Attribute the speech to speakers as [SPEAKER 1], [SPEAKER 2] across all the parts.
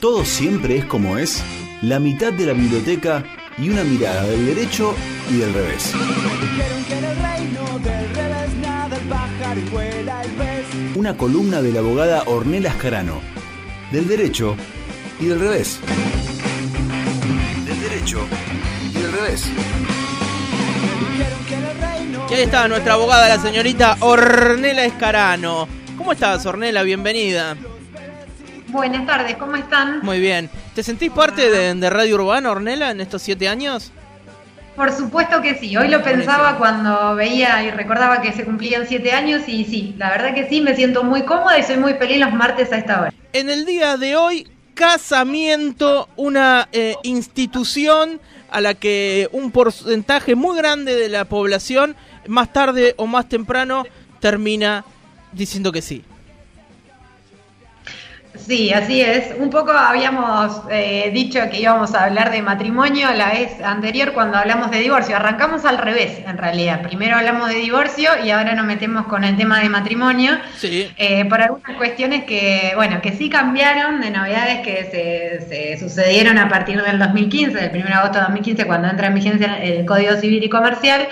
[SPEAKER 1] todo siempre es como es, la mitad de la biblioteca y una mirada del derecho y del revés. Una columna de la abogada Ornella Ascarano, del derecho y del revés. Del derecho y del revés.
[SPEAKER 2] Y ahí está nuestra abogada, la señorita Ornella Escarano. ¿Cómo estás, Ornella? Bienvenida.
[SPEAKER 3] Buenas tardes, ¿cómo están?
[SPEAKER 2] Muy bien. ¿Te sentís parte de, Radio Urbana, Ornella, en estos siete años?
[SPEAKER 3] Por supuesto que sí. Hoy lo pensaba cuando veía y recordaba que se cumplían siete años y sí, la verdad que sí, me siento muy cómoda y soy muy feliz los martes a esta hora.
[SPEAKER 2] En el día de hoy, casamiento, una eh, institución a la que un porcentaje muy grande de la población, más tarde o más temprano, termina diciendo que sí.
[SPEAKER 3] Sí, así es. Un poco habíamos eh, dicho que íbamos a hablar de matrimonio la vez anterior cuando hablamos de divorcio. Arrancamos al revés, en realidad. Primero hablamos de divorcio y ahora nos metemos con el tema de matrimonio.
[SPEAKER 2] Sí.
[SPEAKER 3] Eh, por algunas cuestiones que, bueno, que sí cambiaron, de novedades que se, sucedieron a partir del 2015, del 1 de agosto de 2015, cuando entra en vigencia el Código Civil y Comercial.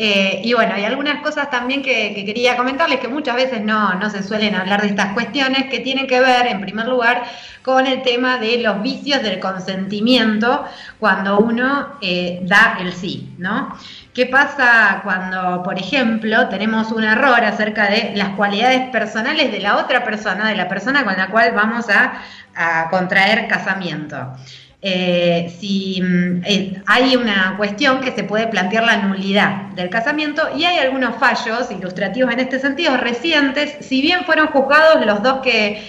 [SPEAKER 3] Eh, y bueno, hay algunas cosas también que, quería comentarles que muchas veces no, no se suelen hablar de estas cuestiones que tienen que ver, en primer lugar, con el tema de los vicios del consentimiento cuando uno eh, da el sí, ¿no? ¿Qué pasa cuando, por ejemplo, tenemos un error acerca de las cualidades personales de la otra persona, de la persona con la cual vamos a contraer casamiento? Eh, si mm, eh, hay una cuestión que se puede plantear la nulidad del casamiento y hay algunos fallos ilustrativos en este sentido recientes, si bien fueron juzgados los dos que,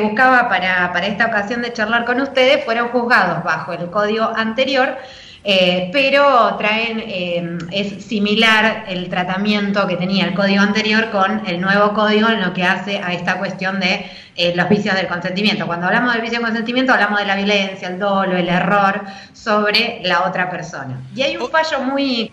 [SPEAKER 3] buscaba para, para esta ocasión de charlar con ustedes, fueron juzgados bajo el código anterior, eh, pero traen, eh, es similar el tratamiento que tenía el código anterior con el nuevo código en lo que hace a esta cuestión de eh, los vicios del consentimiento. Cuando hablamos del vicio del consentimiento hablamos de la violencia, el dolo, el error sobre la otra persona. Y hay un fallo muy...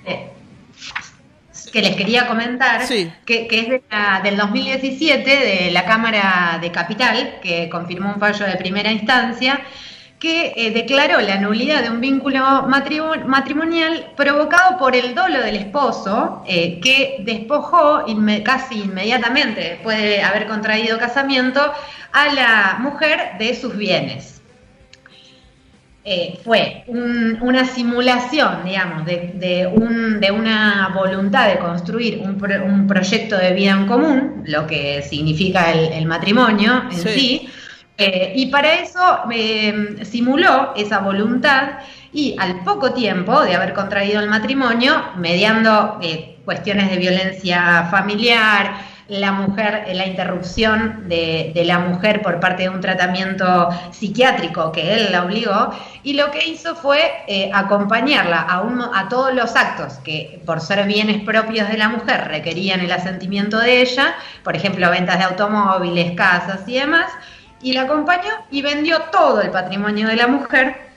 [SPEAKER 3] que les quería comentar, que, es del 2017 de la Cámara de Capital, que confirmó un fallo de primera instancia, que eh, declaró la nulidad de un vínculo matrimonial provocado por el dolo del esposo, eh, que despojó casi inmediatamente, después de haber contraído casamiento, a la mujer de sus bienes. Eh, fue una simulación, digamos, de, una voluntad de construir un, proyecto de vida en común, lo que significa el, matrimonio en sí eh, y para eso eh, simuló esa voluntad y al poco tiempo de haber contraído el matrimonio, mediando eh, cuestiones de violencia familiar, la mujer, la interrupción de, la mujer por parte de un tratamiento psiquiátrico que él la obligó, y lo que hizo fue acompañarla a todos los actos que por ser bienes propios de la mujer requerían el asentimiento de ella, por ejemplo, ventas de automóviles, casas y demás, y la acompañó y vendió todo el patrimonio de la mujer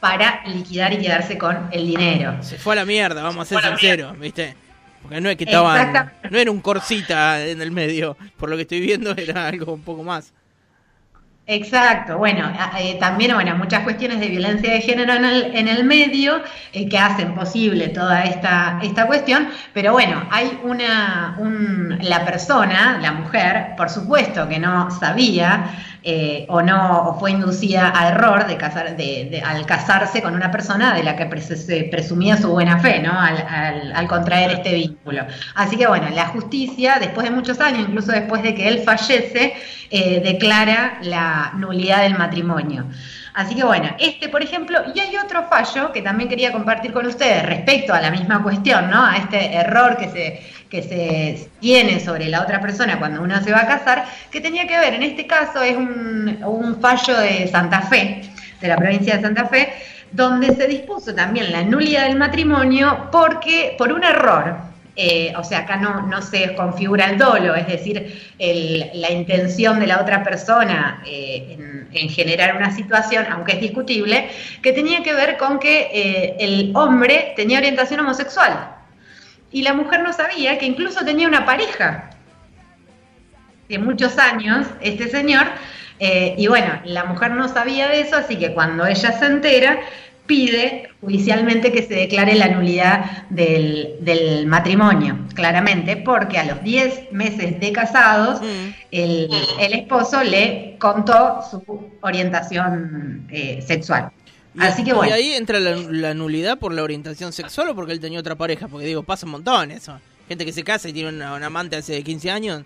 [SPEAKER 3] para liquidar y quedarse con el dinero.
[SPEAKER 2] Se fue a la mierda, vamos a ser sinceros, ¿viste? Porque no es que estaban, no era un corsita en el medio, por lo que estoy viendo era algo un poco más.
[SPEAKER 3] Exacto, bueno, eh, también bueno, muchas cuestiones de violencia de género en el, en el medio eh, que hacen posible toda esta, esta cuestión, pero bueno, hay una, un, la persona, la mujer, por supuesto que no sabía eh, o no o fue inducida a error de casar, de, al casarse con una persona de la que se presumía su buena fe, ¿no? Al, al, contraer este vínculo. Así que bueno, la justicia, después de muchos años, incluso después de que él fallece, eh, declara la nulidad del matrimonio. Así que bueno, este por ejemplo, y hay otro fallo que también quería compartir con ustedes respecto a la misma cuestión, ¿no? A este error que se, que se tiene sobre la otra persona cuando uno se va a casar, que tenía que ver, en este caso es un, fallo de Santa Fe, de la provincia de Santa Fe, donde se dispuso también la nulidad del matrimonio porque por un error eh, o sea, acá no, no, se configura el dolo, es decir, la intención de la otra persona eh, en, generar una situación, aunque es discutible, que tenía que ver con que eh, el hombre tenía orientación homosexual y la mujer no sabía que incluso tenía una pareja de muchos años, este señor, Eh, y bueno, la mujer no sabía de eso, así que cuando ella se entera, pide judicialmente que se declare la nulidad del, matrimonio, claramente, porque a los 10 meses de casados, mm. el, esposo le contó su orientación eh, sexual. Así que bueno.
[SPEAKER 2] ¿Y ahí entra la, nulidad por la orientación sexual o porque él tenía otra pareja? Porque digo, pasa un montón eso. Gente que se casa y tiene una, una amante hace 15 años.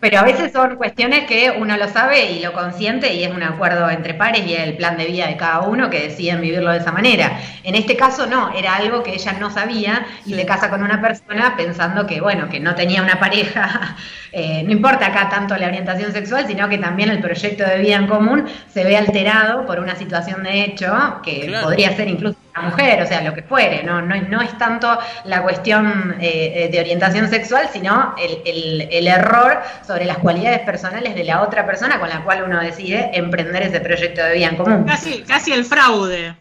[SPEAKER 3] Pero a veces son cuestiones que uno lo sabe y lo consiente y es un acuerdo entre pares y el plan de vida de cada uno que deciden vivirlo de esa manera. En este caso no, era algo que ella no sabía y se casa con una persona pensando que, bueno, que no tenía una pareja. Eh, no importa acá tanto la orientación sexual, sino que también el proyecto de vida en común se ve alterado por una situación de hecho que podría ser incluso mujer, o sea, lo que fuere, no, no, no es tanto la cuestión eh, de orientación sexual, sino el, el, error sobre las cualidades personales de la otra persona con la cual uno decide emprender ese proyecto de vida en común.
[SPEAKER 4] Casi, casi el fraude.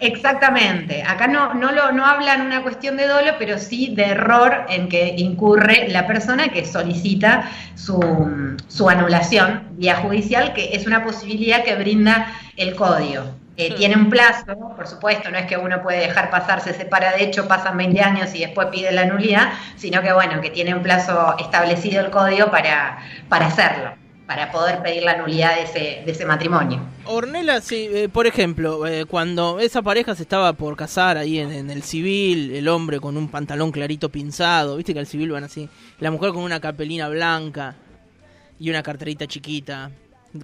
[SPEAKER 3] Exactamente. Acá no, no, lo, no hablan una cuestión de dolo, pero sí de error en que incurre la persona que solicita su, su anulación vía judicial, que es una posibilidad que brinda el código. Eh, tiene un plazo, por supuesto, no es que uno puede dejar pasar, se separa de hecho, pasan 20 años y después pide la nulidad, sino que bueno, que tiene un plazo establecido el código para, para hacerlo, para poder pedir la nulidad de ese, de ese matrimonio.
[SPEAKER 2] Ornella, sí, eh, por ejemplo, eh, cuando esa pareja se estaba por casar ahí en, el civil, el hombre con un pantalón clarito pinzado, viste que al civil van así, la mujer con una capelina blanca y una carterita chiquita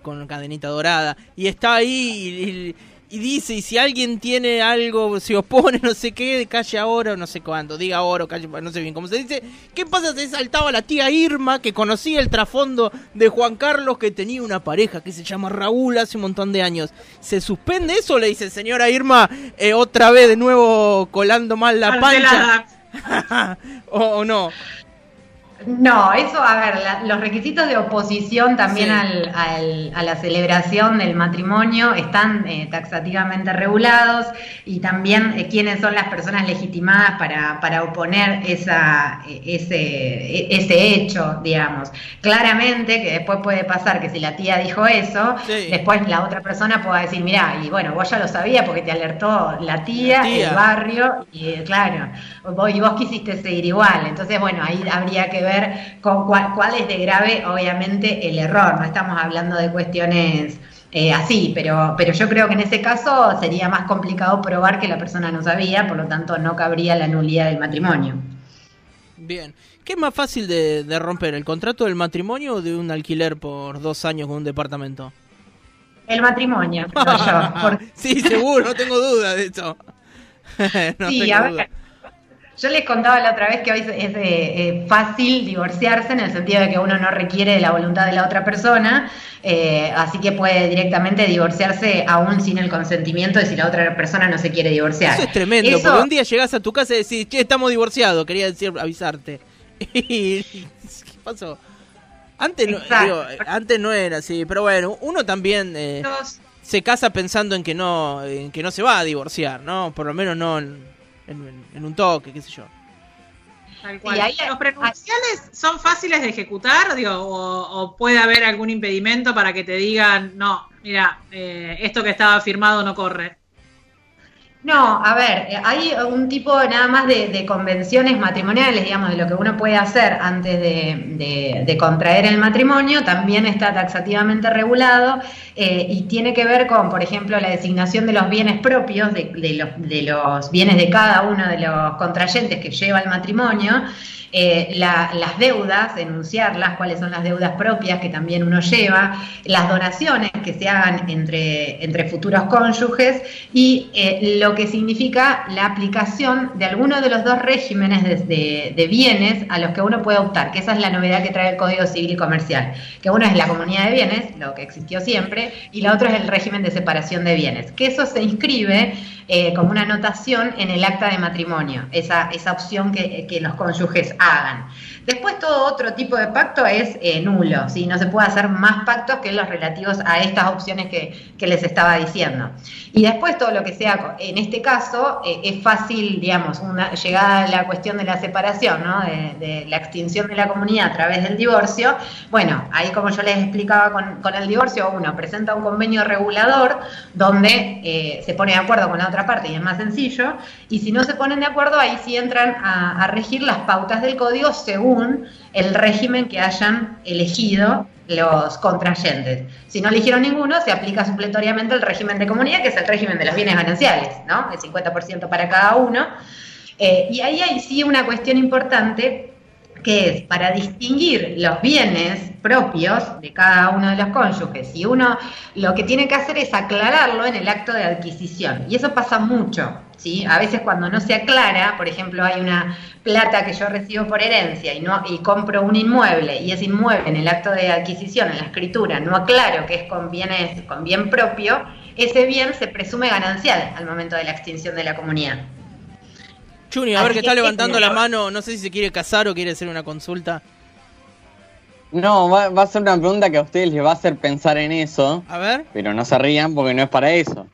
[SPEAKER 2] con cadenita dorada, y está ahí y y dice, y si alguien tiene algo, se opone, no sé qué, calle ahora o no sé cuándo, diga ahora o calle, no sé bien cómo se dice, ¿qué pasa si saltaba la tía Irma que conocía el trasfondo de Juan Carlos que tenía una pareja que se llama Raúl hace un montón de años? ¿Se suspende eso? Le dice, señora Irma, eh, otra vez de nuevo colando mal la pancha. o no.
[SPEAKER 3] No, eso, a ver, los requisitos de oposición también al, a la celebración del matrimonio están eh, taxativamente regulados y también eh, quiénes son las personas legitimadas para, para oponer esa, ese, e, ese hecho, digamos. Claramente que después puede pasar que si la tía dijo eso, después la otra persona pueda decir, mira, y bueno, vos ya lo sabías porque te alertó la tía, el barrio, y claro, vos, y vos quisiste seguir igual. Entonces, bueno, ahí habría que ver con cuál, es de grave, obviamente, el error. No estamos hablando de cuestiones eh, así, pero, pero yo creo que en ese caso sería más complicado probar que la persona no sabía, por lo tanto no cabría la nulidad del matrimonio.
[SPEAKER 2] Bien. ¿Qué es más fácil de, romper, el contrato del matrimonio o de un alquiler por dos años con un departamento?
[SPEAKER 3] El matrimonio,
[SPEAKER 2] Sí, seguro, no tengo duda de eso.
[SPEAKER 3] sí, a ver, yo les contaba la otra vez que hoy es eh, eh, fácil divorciarse en el sentido de que uno no requiere de la voluntad de la otra persona, eh, así que puede directamente divorciarse aún sin el consentimiento de si la otra persona no se quiere divorciar.
[SPEAKER 2] Eso es tremendo, porque un día llegas a tu casa y decís, che, estamos divorciados, quería decir, avisarte. ¿Qué pasó? Antes no, antes no era así, pero bueno, uno también se casa pensando en que no, en que no se va a divorciar, ¿no? Por lo menos no en, un toque, qué sé yo.
[SPEAKER 4] ¿Los prenunciales son fáciles de ejecutar digo, o, puede haber algún impedimento para que te digan, no, mira, eh, esto que estaba firmado no corre?
[SPEAKER 3] No, a ver, eh, hay un tipo nada más de, convenciones matrimoniales, digamos, de lo que uno puede hacer antes de, contraer el matrimonio, también está taxativamente regulado eh, y tiene que ver con, por ejemplo, la designación de los bienes propios, de, los, de los bienes de cada uno de los contrayentes que lleva el matrimonio. Eh, las deudas, denunciarlas, cuáles son las deudas propias que también uno lleva, las donaciones que se hagan entre, entre futuros cónyuges y eh, lo que significa la aplicación de alguno de los dos regímenes de, bienes a los que uno puede optar, que esa es la novedad que trae el Código Civil y Comercial, que uno es la comunidad de bienes, lo que existió siempre, y la otra es el régimen de separación de bienes, que eso se inscribe eh, como una anotación en el acta de matrimonio, esa, esa opción que los cónyuges hagan. Después todo otro tipo de pacto es eh, nulo, ¿sí? no se puede hacer más pactos que los relativos a estas opciones que, les estaba diciendo. Y después todo lo que sea, en este caso, eh, es fácil, digamos, una, llegada a la cuestión de la separación, ¿no? de, la extinción de la comunidad a través del divorcio, bueno, ahí como yo les explicaba con, el divorcio, uno presenta un convenio regulador donde eh, se pone de acuerdo con la otra parte y es más sencillo, y si no se ponen de acuerdo, ahí sí entran a regir las pautas del código según el régimen que hayan elegido los contrayentes. Si no eligieron ninguno, se aplica supletoriamente el régimen de comunidad, que es el régimen de los bienes gananciales, ¿no? El 50% para cada uno. Eh, y ahí hay sí una cuestión importante que es para distinguir los bienes propios de cada uno de los cónyuges. Y uno lo que tiene que hacer es aclararlo en el acto de adquisición. Y eso pasa mucho. ¿sí? A veces cuando no se aclara, por ejemplo, hay una plata que yo recibo por herencia y, no, y compro un inmueble y ese inmueble en el acto de adquisición, en la escritura, no aclaro que es con, bienes, con bien propio, ese bien se presume ganancial al momento de la extinción de la comunidad.
[SPEAKER 2] Chuni, a ver que está levantando la mano, no sé si se quiere casar o quiere hacer una consulta.
[SPEAKER 5] No, va, a ser una pregunta que a ustedes les va a hacer pensar en eso.
[SPEAKER 2] A ver.
[SPEAKER 5] Pero no se rían porque no es para eso.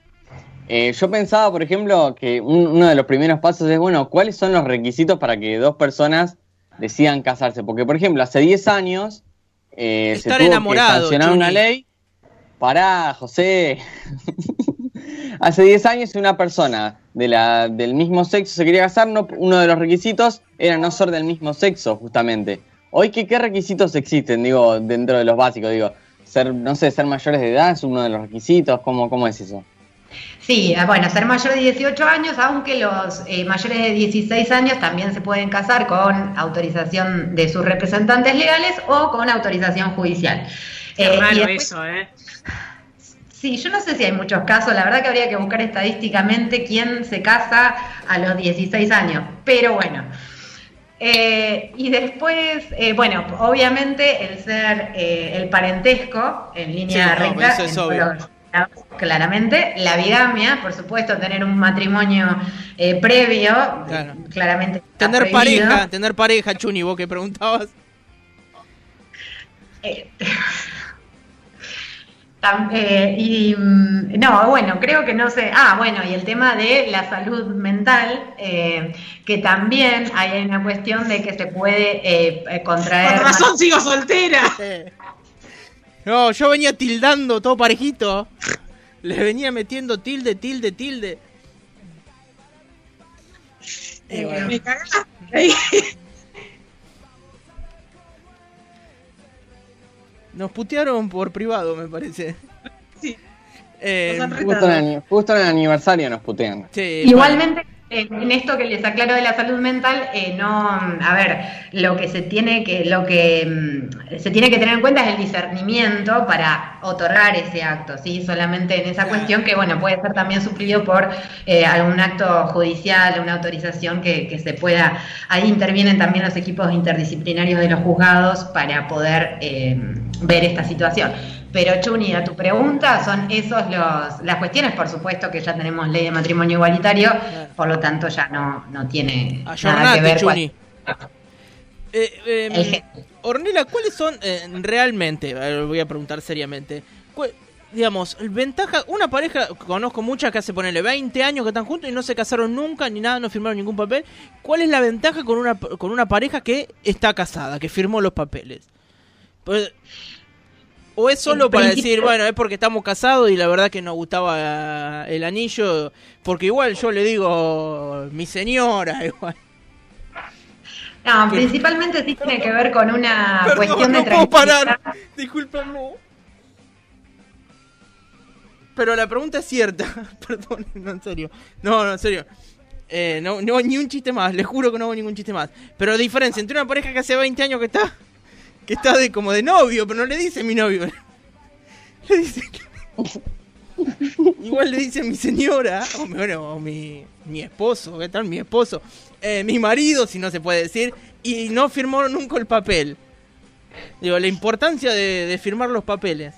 [SPEAKER 5] Eh, yo pensaba, por ejemplo, que uno de los primeros pasos es, bueno, ¿cuáles son los requisitos para que dos personas decidan casarse? Porque, por ejemplo, hace 10 años
[SPEAKER 2] eh, se tuvo que sancionar
[SPEAKER 5] una ley. para José. hace 10 años una persona de la, del mismo sexo se quería casar, uno de los requisitos era no ser del mismo sexo, justamente. Hoy, ¿qué, ¿qué requisitos existen, digo, dentro de los básicos? Digo, ser, no sé, ser mayores de edad es uno de los requisitos, ¿cómo, cómo es eso?
[SPEAKER 3] Sí, ah, bueno, ser mayor de 18 años, aunque los eh, mayores de 16 años también se pueden casar con autorización de sus representantes legales o con autorización judicial.
[SPEAKER 4] Qué raro eso, ¿eh?
[SPEAKER 3] Sí, yo no sé si hay muchos casos, la verdad que habría que buscar estadísticamente quién se casa a los 16 años, pero bueno. Eh, y después, eh, bueno, obviamente el ser eh, el parentesco en línea recta, claramente, la bigamia, por supuesto, tener un matrimonio previo, claramente.
[SPEAKER 2] Tener pareja, tener pareja, Chuni, vos que preguntabas.
[SPEAKER 3] Eh, y mm, no, bueno, creo que no sé. Ah, bueno, y el tema de la salud mental, eh, que también hay una cuestión de que se puede eh, contraer.
[SPEAKER 4] Por razón sigo soltera.
[SPEAKER 2] No, yo venía tildando todo parejito. Le venía metiendo tilde, tilde, tilde.
[SPEAKER 4] Me cagaste.
[SPEAKER 2] Nos putearon por privado, me parece.
[SPEAKER 4] Sí.
[SPEAKER 5] Eh, justo, en el, aniversario nos putean.
[SPEAKER 3] Igualmente, en esto que les aclaro de la salud mental, eh, no, a ver, lo que se tiene que, lo que mm, se tiene que tener en cuenta es el discernimiento para otorgar ese acto, sí, solamente en esa cuestión que bueno puede ser también suplido por eh, algún acto judicial, una autorización que, que, se pueda, ahí intervienen también los equipos interdisciplinarios de los juzgados para poder ver esta situación. Pero Chuni, a tu pregunta, son esos los, las cuestiones, por supuesto que ya tenemos ley de matrimonio igualitario, por lo tanto ya no, no tiene nada que ver
[SPEAKER 2] Chuni. Eh, em, Ornella, ¿cuáles son eh, realmente, lo voy a preguntar seriamente, digamos, ventaja, una pareja, conozco muchas que hace ponerle 20 años que están juntos y no se casaron nunca, ni nada, no firmaron ningún papel, ¿cuál es la ventaja con una, con una pareja que está casada, que firmó los papeles? Pues, ¿O es solo para decir, bueno, es porque estamos casados y la verdad que nos gustaba el anillo? Porque igual yo le digo, mi señora, igual.
[SPEAKER 3] No, principalmente sí tiene que ver con una cuestión
[SPEAKER 2] de
[SPEAKER 3] no puedo
[SPEAKER 2] parar. Disculpenme. Pero la pregunta es cierta. Perdón, no, en serio. No, no, en serio. Eh, no, no, ni un chiste más. Les juro que no hago ningún chiste más. Pero la diferencia entre una pareja que hace 20 años que está que está de como de novio, pero no le dice mi novio. Le dice Igual le dice mi señora, o, bueno, mi, mi esposo, ¿qué tal? Mi esposo, eh, mi marido, si no se puede decir, y no firmó nunca el papel. Digo, la importancia de, firmar los papeles.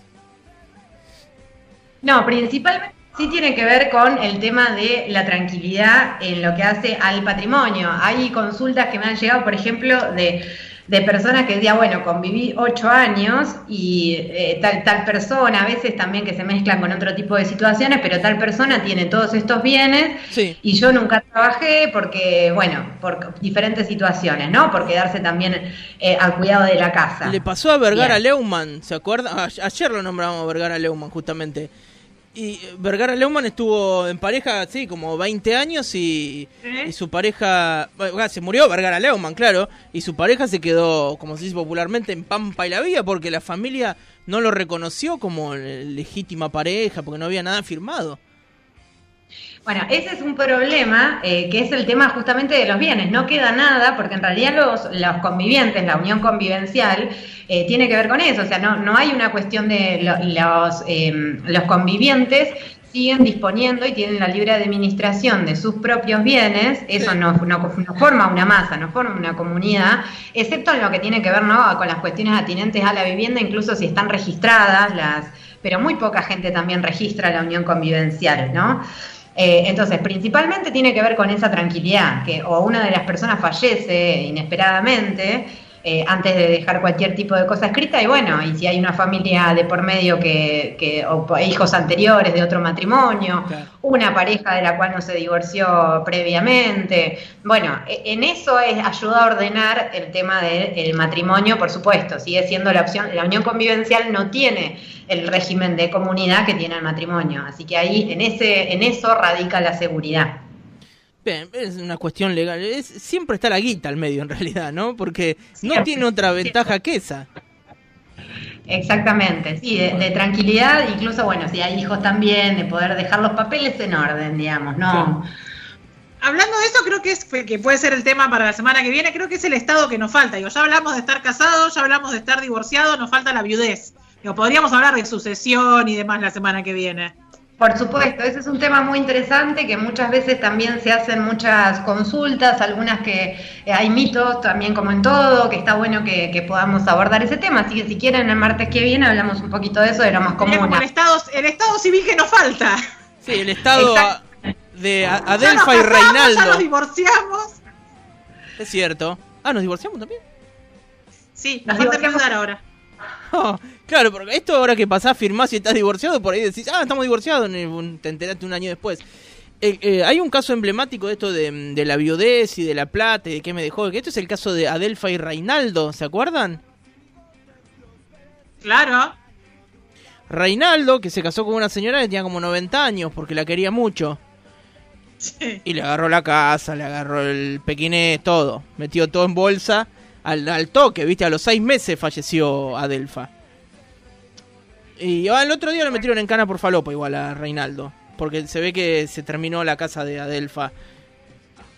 [SPEAKER 3] No, principalmente sí tiene que ver con el tema de la tranquilidad en lo que hace al patrimonio. Hay consultas que me han llegado, por ejemplo, de de personas que decía, bueno, conviví ocho años y eh, tal, tal persona, a veces también que se mezclan con otro tipo de situaciones, pero tal persona tiene todos estos bienes y yo nunca trabajé porque, bueno, por diferentes situaciones, ¿no? Por quedarse también eh, al cuidado de la casa.
[SPEAKER 2] Le pasó a Vergara Leumann, ¿se acuerda? Ayer lo nombramos a Vergara Leumann, justamente. Y Vergara Leumann estuvo en pareja, sí, como 20 años y, su pareja, se murió Vergara Leumann, claro, y su pareja se quedó, como se dice popularmente, en Pampa y la Vía porque la familia no lo reconoció como legítima pareja, porque no había nada firmado.
[SPEAKER 3] Bueno, ese es un problema eh, que es el tema justamente de los bienes. No queda nada porque en realidad los, los convivientes, la unión convivencial, eh, tiene que ver con eso. O sea, no, no hay una cuestión de los, em, los convivientes siguen disponiendo y tienen la libre administración de sus propios bienes, eso no, no, forma una masa, no forma una comunidad, excepto en lo que tiene que ver ¿no? con las cuestiones atinentes a la vivienda, incluso si están registradas, las, pero muy poca gente también registra la unión convivencial, ¿no? Eh, entonces, principalmente tiene que ver con esa tranquilidad, que o una de las personas fallece inesperadamente eh, antes de dejar cualquier tipo de cosa escrita. Y bueno, y si hay una familia de por medio que, que o hijos anteriores de otro matrimonio, una pareja de la cual no se divorció previamente, bueno, e, en eso es ayuda a ordenar el tema del matrimonio, por supuesto, sigue siendo la opción, la unión convivencial no tiene el régimen de comunidad que tiene el matrimonio, así que ahí en ese en eso radica la seguridad.
[SPEAKER 2] Bien, es una cuestión legal. Es, siempre está la guita al medio, en realidad, ¿no? Porque no tiene otra ventaja que esa.
[SPEAKER 3] Exactamente, sí, de, tranquilidad, incluso, bueno, si hay hijos también, de poder dejar los papeles en orden, digamos, ¿no?
[SPEAKER 4] Hablando de eso, creo que, es, que puede ser el tema para la semana que viene, creo que es el estado que nos falta. Digo, ya hablamos de estar casados, ya hablamos de estar divorciados, nos falta la viudez. Digo, podríamos hablar de sucesión y demás la semana que viene.
[SPEAKER 3] Por supuesto, ese es un tema muy interesante que muchas veces también se hacen muchas consultas, algunas que eh, hay mitos también como en todo, que está bueno que, podamos abordar ese tema. Así que si quieren el martes que viene hablamos un poquito de eso, de lo más común.
[SPEAKER 4] El estado, el estado civil que nos falta.
[SPEAKER 2] Sí, el estado de Adelfa y Reinaldo. Ya
[SPEAKER 4] nos divorciamos.
[SPEAKER 2] Es cierto. Ah, ¿nos divorciamos también?
[SPEAKER 4] Sí, nos, falta ahora.
[SPEAKER 2] Oh, claro, porque esto ahora que pasás, firmás y estás divorciado, por ahí decís, ah, estamos divorciados, te enteraste un año después. Eh, eh, hay un caso emblemático de esto de, la viudez y de la plata y de qué me dejó. Que esto es el caso de Adelfa y Reinaldo, ¿se acuerdan?
[SPEAKER 4] Claro.
[SPEAKER 2] Reinaldo, que se casó con una señora que tenía como 90 años porque la quería mucho. Y le agarró la casa, le agarró el pequinés, todo. Metió todo en bolsa al, toque, ¿viste? A los seis meses falleció Adelfa. Y al otro día lo metieron en cana por falopa igual a Reinaldo. Porque se ve que se terminó la casa de Adelfa.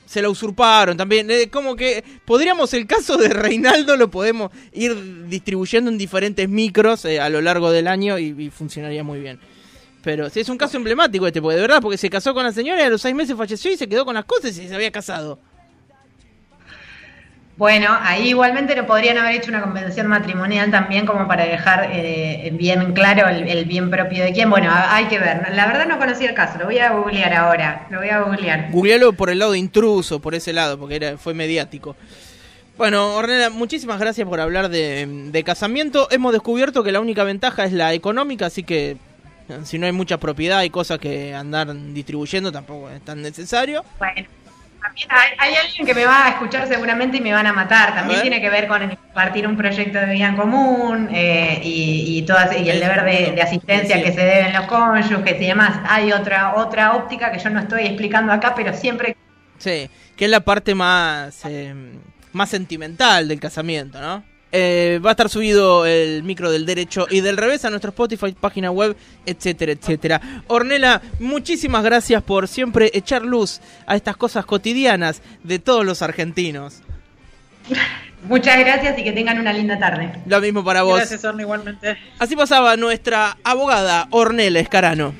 [SPEAKER 2] Se la usurparon también. Eh, como que podríamos, el caso de Reinaldo lo podemos ir distribuyendo en diferentes micros eh, a lo largo del año y, funcionaría muy bien. Pero sí, es un caso emblemático este, porque de verdad, porque se casó con la señora y a los seis meses falleció y se quedó con las cosas y se había casado.
[SPEAKER 3] Bueno, ahí igualmente no podrían haber hecho una convención matrimonial también como para dejar eh, bien claro el, bien propio de quién. Bueno, hay que ver. La verdad no conocía el caso, lo voy a googlear ahora. Lo voy a googlear.
[SPEAKER 2] Googlealo por el lado de intruso, por ese lado, porque era, fue mediático. Bueno, Ornella, muchísimas gracias por hablar de, de casamiento. Hemos descubierto que la única ventaja es la económica, así que si no hay mucha propiedad y cosas que andar distribuyendo tampoco es tan necesario.
[SPEAKER 3] Bueno hay, alguien que me va a escuchar seguramente y me van a matar. También tiene que ver con el compartir un proyecto de vida en común eh, y, y, y el deber de, asistencia que se deben los cónyuges y demás. Hay otra, otra óptica que yo no estoy explicando acá, pero siempre...
[SPEAKER 2] Sí, que es la parte más, eh, más sentimental del casamiento, ¿no? Eh, va a estar subido el micro del derecho y del revés a nuestro Spotify, página web, etcétera, etcétera. Ornela, muchísimas gracias por siempre echar luz a estas cosas cotidianas de todos los argentinos.
[SPEAKER 3] Muchas gracias y que tengan una linda tarde.
[SPEAKER 2] Lo mismo para vos.
[SPEAKER 4] Gracias, Orne, igualmente.
[SPEAKER 2] Así pasaba nuestra abogada Ornela Escarano.